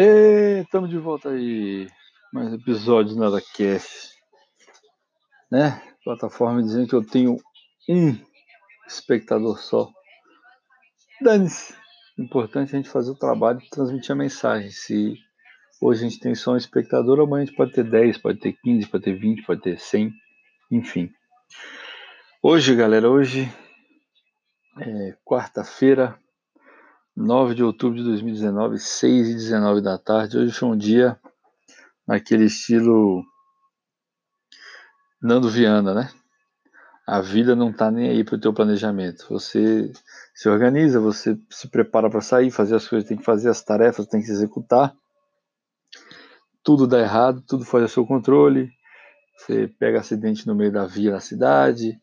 Estamos de volta aí. Mais episódio do Nada Cast. Né? Plataforma dizendo que eu tenho um espectador só. Dane-se. Importante é a gente fazer o trabalho e transmitir a mensagem. Se hoje a gente tem só um espectador, amanhã a gente pode ter 10, pode ter 15, pode ter 20, pode ter 100, enfim. Hoje, galera, hoje é quarta-feira, 9 de outubro de 2019, 6 e 19 da tarde. Hoje foi um dia naquele estilo Nando Viana, né? A vida não tá nem aí pro teu planejamento. Você se organiza, você se prepara para sair, fazer as coisas tem que fazer, as tarefas tem que executar. Tudo dá errado, tudo faz a seu controle. Você pega acidente no meio da via na cidade,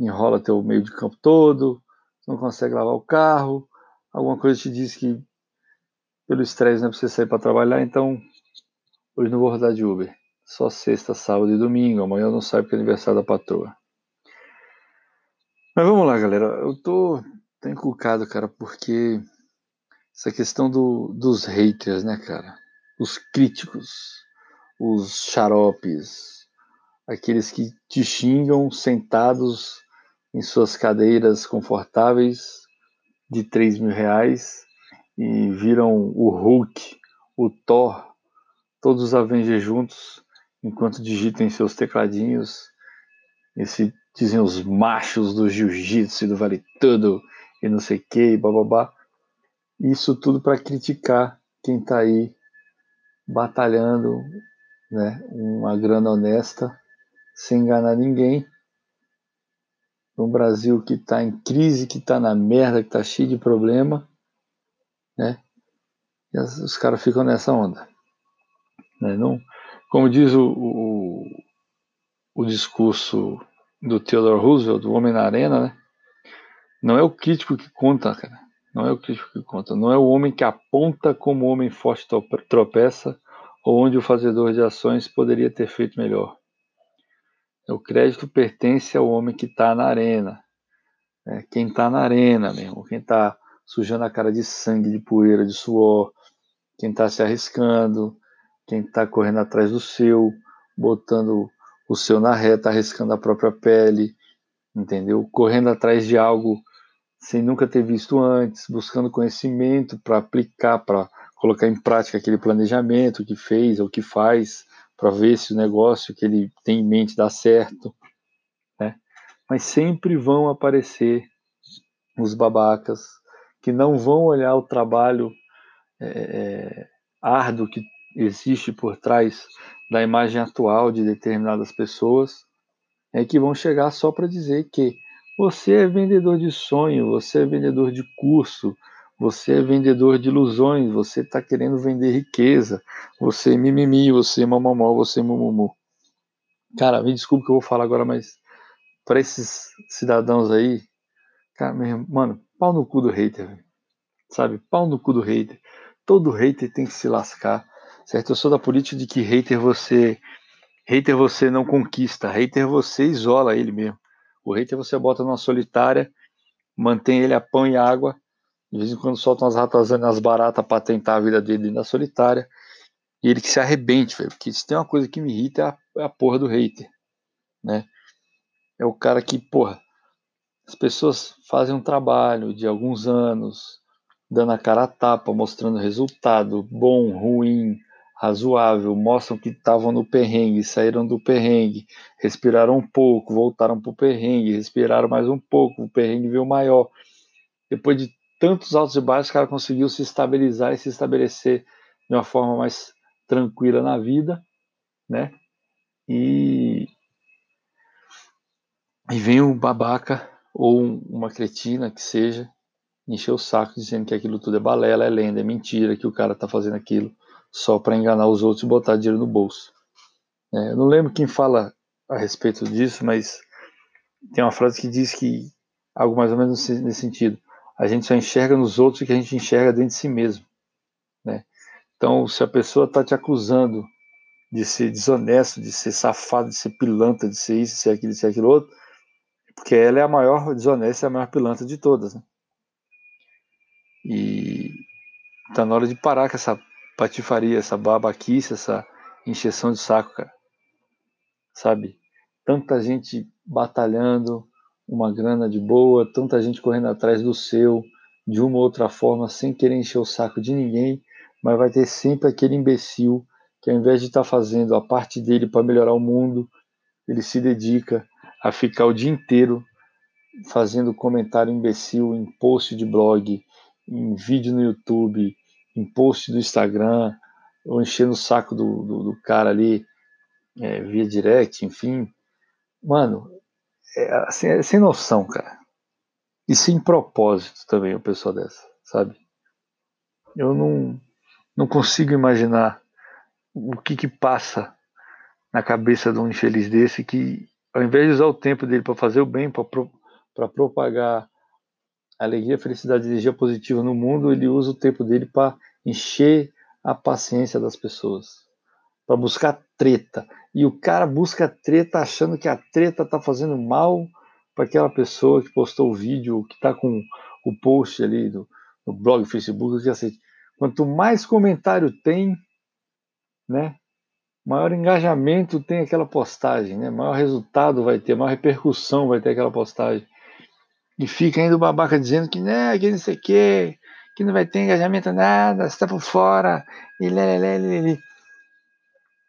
enrola teu meio de campo todo, não consegue lavar o carro, alguma coisa te diz que pelo estresse não é você sair para trabalhar, então hoje não vou rodar de Uber. Só sexta, sábado e domingo. Amanhã eu não saio porque é aniversário da patroa. Mas vamos lá, galera. Eu tô, tô encucado, cara, porque essa questão do, dos haters, né, cara? Os críticos, os xaropes, aqueles que te xingam sentados em suas cadeiras confortáveis de 3 mil reais e viram o Hulk, o Thor, todos os Avengers juntos, enquanto digitam em seus tecladinhos, esse dizem os machos do jiu-jitsu e do vale tudo e não sei que, bababá. Isso tudo para criticar quem está aí batalhando, né, uma grana honesta, sem enganar ninguém um Brasil que está em crise, que está na merda, que está cheio de problema, né? E os caras ficam nessa onda. Né? Não, como diz o, o, o discurso do Theodore Roosevelt, do Homem na Arena, né? Não é o crítico que conta, cara. Não é o crítico que conta. Não é o homem que aponta como o homem forte tropeça ou onde o fazedor de ações poderia ter feito melhor. O crédito pertence ao homem que está na arena. É, quem está na arena mesmo, quem está sujando a cara de sangue, de poeira, de suor, quem está se arriscando, quem está correndo atrás do seu, botando o seu na reta, arriscando a própria pele, entendeu? Correndo atrás de algo sem nunca ter visto antes, buscando conhecimento para aplicar, para colocar em prática aquele planejamento que fez ou que faz, para ver se o negócio que ele tem em mente dá certo, né? Mas sempre vão aparecer os babacas que não vão olhar o trabalho é, é, árduo que existe por trás da imagem atual de determinadas pessoas, é que vão chegar só para dizer que você é vendedor de sonho, você é vendedor de curso, você é vendedor de ilusões, você está querendo vender riqueza, você é mimimi, você é mamamó, você é mumumu. Cara, me desculpe que eu vou falar agora, mas para esses cidadãos aí, cara, mesmo, mano, pau no cu do hater, sabe? Pau no cu do hater. Todo hater tem que se lascar, certo? Eu sou da política de que hater você, hater você não conquista, hater você isola ele mesmo. O hater você bota numa solitária, mantém ele a pão e água de vez em quando soltam umas ratazanas, as baratas para tentar a vida dele na solitária. E ele que se arrebente, velho. Porque se tem uma coisa que me irrita é a, é a porra do hater, né? É o cara que, porra, as pessoas fazem um trabalho de alguns anos, dando a cara a tapa, mostrando resultado bom, ruim, razoável, mostram que estavam no perrengue, saíram do perrengue, respiraram um pouco, voltaram pro perrengue, respiraram mais um pouco, o perrengue veio maior. Depois de tantos altos e baixos, o cara conseguiu se estabilizar e se estabelecer de uma forma mais tranquila na vida, né? E, e vem um babaca ou uma cretina que seja encher o saco dizendo que aquilo tudo é balela, é lenda, é mentira, que o cara tá fazendo aquilo só para enganar os outros e botar dinheiro no bolso. É, eu não lembro quem fala a respeito disso, mas tem uma frase que diz que algo mais ou menos nesse sentido a gente só enxerga nos outros o que a gente enxerga dentro de si mesmo. Né? Então, se a pessoa está te acusando de ser desonesto, de ser safado, de ser pilantra, de ser isso, de ser aquilo, de ser aquilo outro, porque ela é a maior desonesta, é a maior pilantra de todas. Né? E está na hora de parar com essa patifaria, essa babaquice, essa encheção de saco, cara. Sabe? Tanta gente batalhando, uma grana de boa, tanta gente correndo atrás do seu, de uma ou outra forma, sem querer encher o saco de ninguém, mas vai ter sempre aquele imbecil que ao invés de estar tá fazendo a parte dele para melhorar o mundo, ele se dedica a ficar o dia inteiro fazendo comentário imbecil em post de blog, em vídeo no YouTube, em post do Instagram, ou enchendo o saco do, do, do cara ali é, via direct, enfim. Mano, é, assim, é sem noção, cara. E sem propósito também, o pessoal dessa, sabe? Eu não, não consigo imaginar o que que passa na cabeça de um infeliz desse que, ao invés de usar o tempo dele para fazer o bem, para pro, propagar alegria, felicidade, energia positiva no mundo, ele usa o tempo dele para encher a paciência das pessoas, para buscar treta. E o cara busca treta achando que a treta está fazendo mal para aquela pessoa que postou o vídeo, que está com o post ali no, no blog, Facebook, que assim, quanto mais comentário tem, né, maior engajamento tem aquela postagem, né, maior resultado vai ter, maior repercussão vai ter aquela postagem. E fica ainda o babaca dizendo que, né, que não sei o quê, que não vai ter engajamento nada, você tá por fora, e lelelele.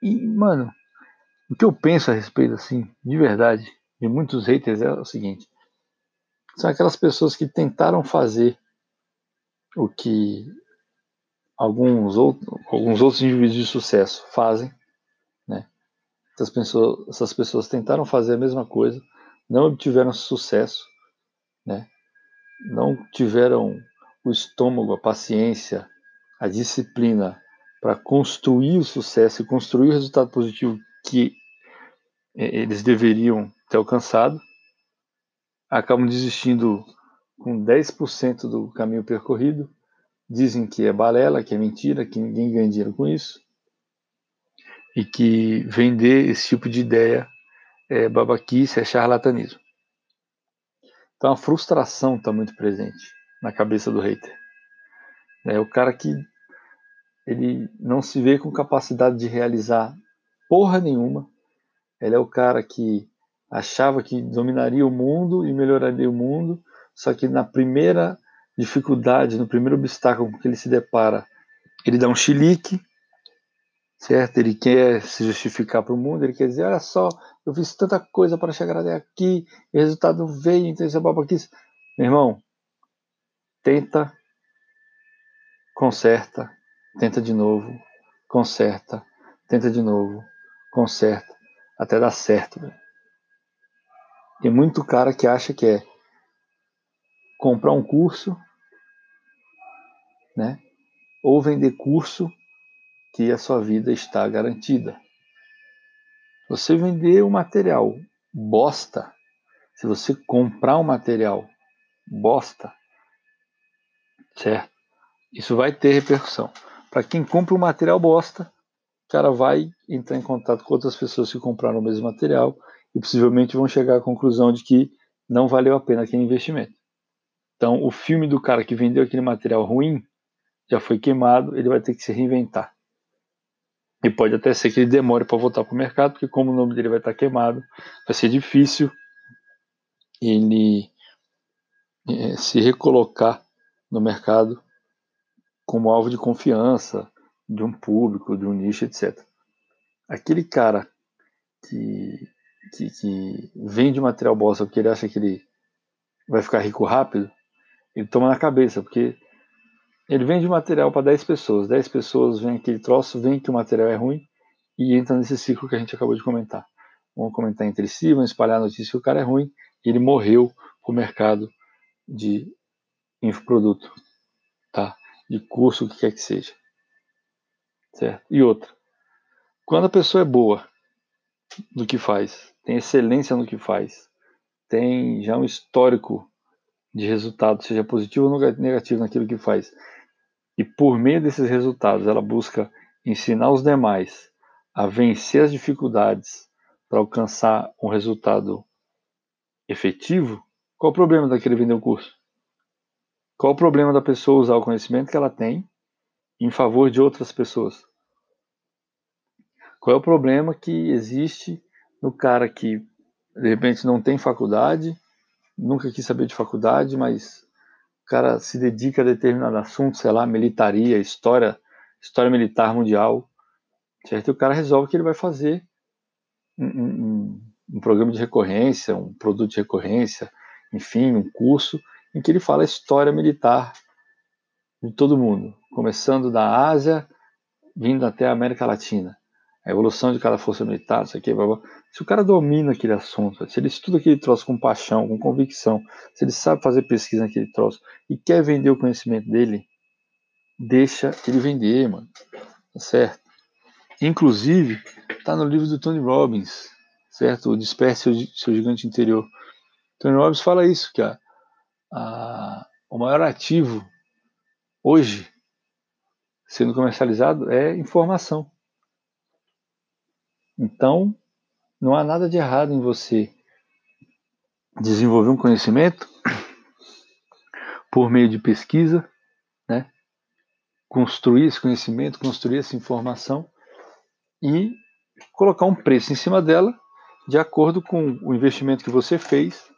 E, mano, o que eu penso a respeito, assim, de verdade, de muitos haters é o seguinte: são aquelas pessoas que tentaram fazer o que alguns, outros, alguns outros indivíduos de sucesso fazem, né? Essas pessoas, essas pessoas tentaram fazer a mesma coisa, não obtiveram sucesso, né? Não tiveram o estômago, a paciência, a disciplina para construir o sucesso e construir o resultado positivo que é, eles deveriam ter alcançado, acabam desistindo com 10% do caminho percorrido, dizem que é balela, que é mentira, que ninguém ganha dinheiro com isso, e que vender esse tipo de ideia é babaquice, é charlatanismo. Então a frustração está muito presente na cabeça do hater. É o cara que ele não se vê com capacidade de realizar porra nenhuma. Ele é o cara que achava que dominaria o mundo e melhoraria o mundo, só que na primeira dificuldade, no primeiro obstáculo que ele se depara, ele dá um chilique, certo? Ele quer se justificar para o mundo, ele quer dizer, olha só, eu fiz tanta coisa para chegar até aqui, o resultado veio, então isso é babaquice. Meu irmão, tenta, conserta, tenta de novo, conserta, tenta de novo, conserta, até dar certo. Véio. Tem muito cara que acha que é comprar um curso, né? Ou vender curso que a sua vida está garantida. Você vender o um material bosta, se você comprar um material bosta, certo? Isso vai ter repercussão. Para quem compra um material bosta, o cara vai entrar em contato com outras pessoas que compraram o mesmo material e possivelmente vão chegar à conclusão de que não valeu a pena aquele investimento. Então, o filme do cara que vendeu aquele material ruim já foi queimado, ele vai ter que se reinventar. E pode até ser que ele demore para voltar para o mercado, porque como o nome dele vai estar queimado, vai ser difícil ele é, se recolocar no mercado como alvo de confiança de um público, de um nicho, etc. Aquele cara que, que, que vende material bosta porque ele acha que ele vai ficar rico rápido, ele toma na cabeça, porque ele vende material para 10 pessoas, 10 pessoas veem aquele troço, veem que o material é ruim e entra nesse ciclo que a gente acabou de comentar. Vão comentar entre si, vão espalhar a notícia que o cara é ruim e ele morreu o mercado de infoproduto, tá? De curso, o que quer que seja. Certo? E outra, quando a pessoa é boa no que faz, tem excelência no que faz, tem já um histórico de resultado, seja positivo ou negativo naquilo que faz, e por meio desses resultados ela busca ensinar os demais a vencer as dificuldades para alcançar um resultado efetivo, qual o problema daquele vender o curso? Qual o problema da pessoa usar o conhecimento que ela tem em favor de outras pessoas. Qual é o problema que existe no cara que de repente não tem faculdade, nunca quis saber de faculdade, mas o cara se dedica a determinado assunto, sei lá, militaria, história, história militar mundial, certo? E o cara resolve que ele vai fazer um, um, um programa de recorrência, um produto de recorrência, enfim, um curso em que ele fala a história militar de todo mundo, começando da Ásia, vindo até a América Latina. A evolução de cada força militar, isso aqui, blá, blá. Se o cara domina aquele assunto, se ele estuda aquele troço com paixão, com convicção, se ele sabe fazer pesquisa naquele troço e quer vender o conhecimento dele, deixa ele vender, mano. Tá certo? Inclusive, tá no livro do Tony Robbins, certo? O Disperse seu, seu Gigante Interior. Tony Robbins fala isso, que a, a, o maior ativo hoje sendo comercializado é informação. Então, não há nada de errado em você desenvolver um conhecimento por meio de pesquisa, né? construir esse conhecimento, construir essa informação e colocar um preço em cima dela de acordo com o investimento que você fez,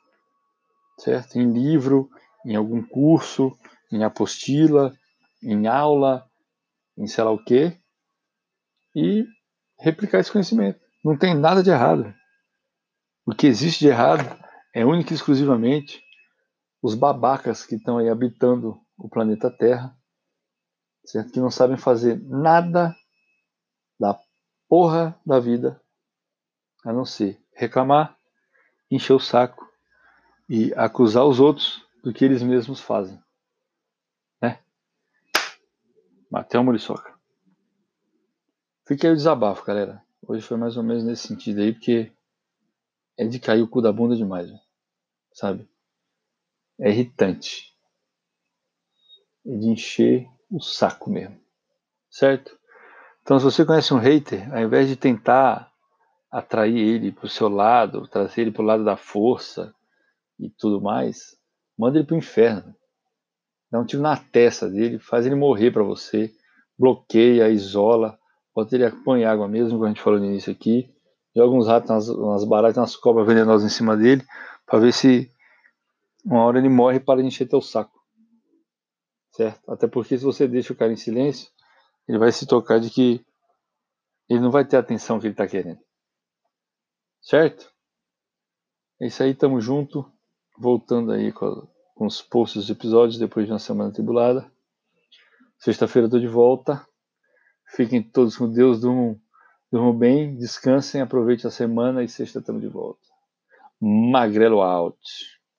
certo? Em livro, em algum curso, em apostila, em aula, em sei lá o quê, e replicar esse conhecimento. Não tem nada de errado. O que existe de errado é única e exclusivamente os babacas que estão aí habitando o planeta Terra, certo? que não sabem fazer nada da porra da vida a não ser reclamar, encher o saco e acusar os outros do que eles mesmos fazem. Né? Matheus Muriçoca. Fica aí o desabafo, galera. Hoje foi mais ou menos nesse sentido aí, porque é de cair o cu da bunda demais, sabe? É irritante. É de encher o saco mesmo. Certo? Então, se você conhece um hater, ao invés de tentar atrair ele para o seu lado, trazer ele para o lado da força e tudo mais, manda ele para o inferno. Dá um tiro na testa dele, faz ele morrer para você, bloqueia, isola, Bota ele põe água mesmo, como a gente falou no início aqui. Joga uns ratos, umas, umas baratas, umas cobras venenosas em cima dele, para ver se uma hora ele morre para encher teu saco. Certo? Até porque se você deixa o cara em silêncio, ele vai se tocar de que ele não vai ter a atenção que ele está querendo. Certo? É isso aí, tamo junto. Voltando aí com, com os posts dos episódios depois de uma semana tribulada. Sexta-feira tô de volta. Fiquem todos com Deus, durmam, durmam bem, descansem, aproveitem a semana e sexta estamos de volta. Magrelo out.